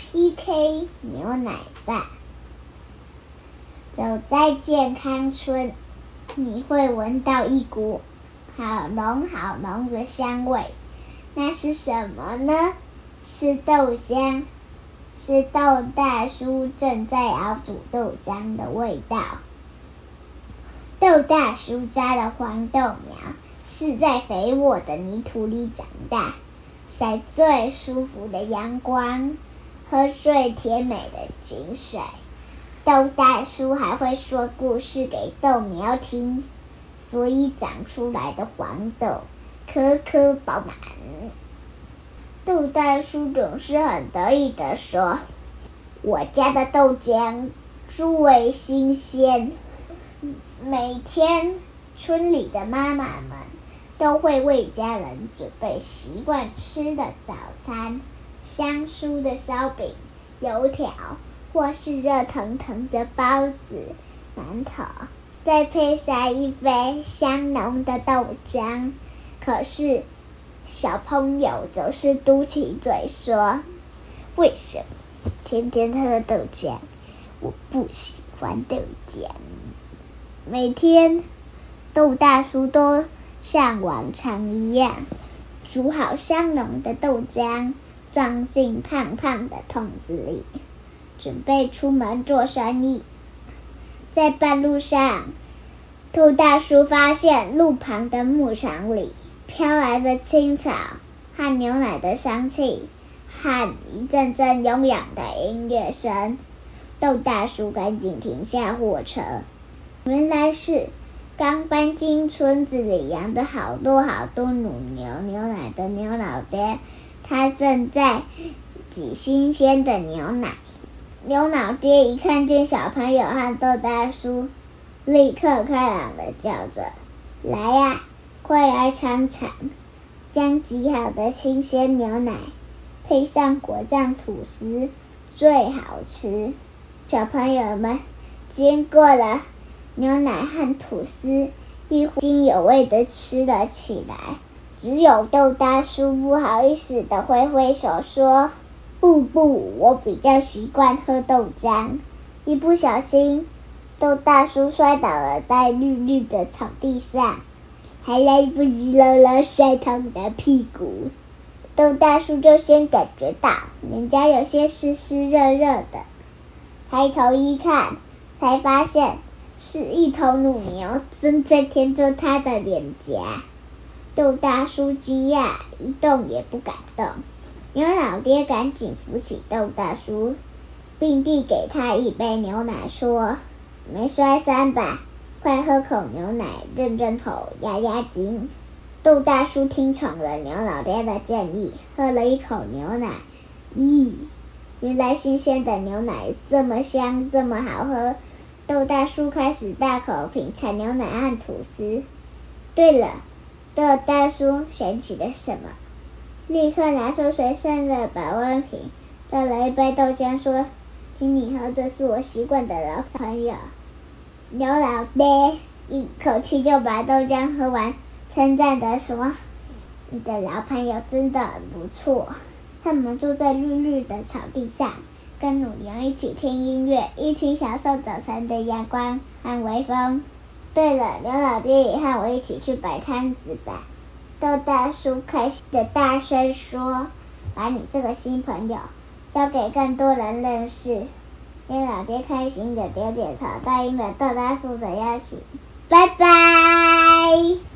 PK 牛奶吧。走在健康村，你会闻到一股好浓好浓的香味，那是什么呢？是豆浆，是豆大叔正在熬煮豆浆的味道。豆大叔家的黄豆苗是在肥沃的泥土里长大，晒最舒服的阳光，喝最甜美的井水。豆大叔还会说故事给豆苗听，所以长出来的黄豆颗颗饱满。豆大叔总是很得意地说：“我家的豆浆最新鲜。”每天，村里的妈妈们都会为家人准备习惯吃的早餐：香酥的烧饼、油条。或是热腾腾的包子、馒头，再配上一杯香浓的豆浆。可是，小朋友总是嘟起嘴说：“为什么天天喝豆浆？我不喜欢豆浆。”每天，豆大叔都像往常一样，煮好香浓的豆浆，装进胖胖的桶子里。准备出门做生意，在半路上，兔大叔发现路旁的牧场里飘来的青草和牛奶的香气，和一阵阵悠扬的音乐声。豆大叔赶紧停下货车，原来是刚搬进村子里养的好多好多乳牛牛奶的牛老爹，他正在挤新鲜的牛奶。牛老爹一看见小朋友和豆大叔，立刻开朗的叫着：“来呀，快来尝尝，将挤好的新鲜牛奶配上果酱吐司，最好吃。”小朋友们经过了牛奶和吐司，一津津有味的吃了起来。只有豆大叔不好意思的挥挥手说。不不，我比较习惯喝豆浆。一不小心，豆大叔摔倒了在绿绿的草地上，还来不及揉揉晒痛的屁股，豆大叔就先感觉到脸颊有些湿湿热热的。抬头一看，才发现是一头母牛正在舔着他的脸颊。豆大叔惊讶，一动也不敢动。牛老爹赶紧扶起豆大叔，并递给他一杯牛奶，说：“没摔伤吧？快喝口牛奶润润喉、压压惊。”豆大叔听从了牛老爹的建议，喝了一口牛奶。咦，原来新鲜的牛奶这么香，这么好喝！豆大叔开始大口品尝牛奶和吐司。对了，豆大叔想起了什么？立刻拿出随身的保温瓶，倒了一杯豆浆，说：“请你喝，这是我习惯的老朋友。”牛老爹一口气就把豆浆喝完，称赞的说：“你的老朋友真的很不错。”他们坐在绿绿的草地上，跟乳牛一起听音乐，一起享受早晨的阳光和微风。对了，刘老爹也和我一起去摆摊子吧。豆大叔开心的大声说：“把你这个新朋友交给更多人认识。”刘老爹开心的点点头，答应了豆大叔的邀请。拜拜。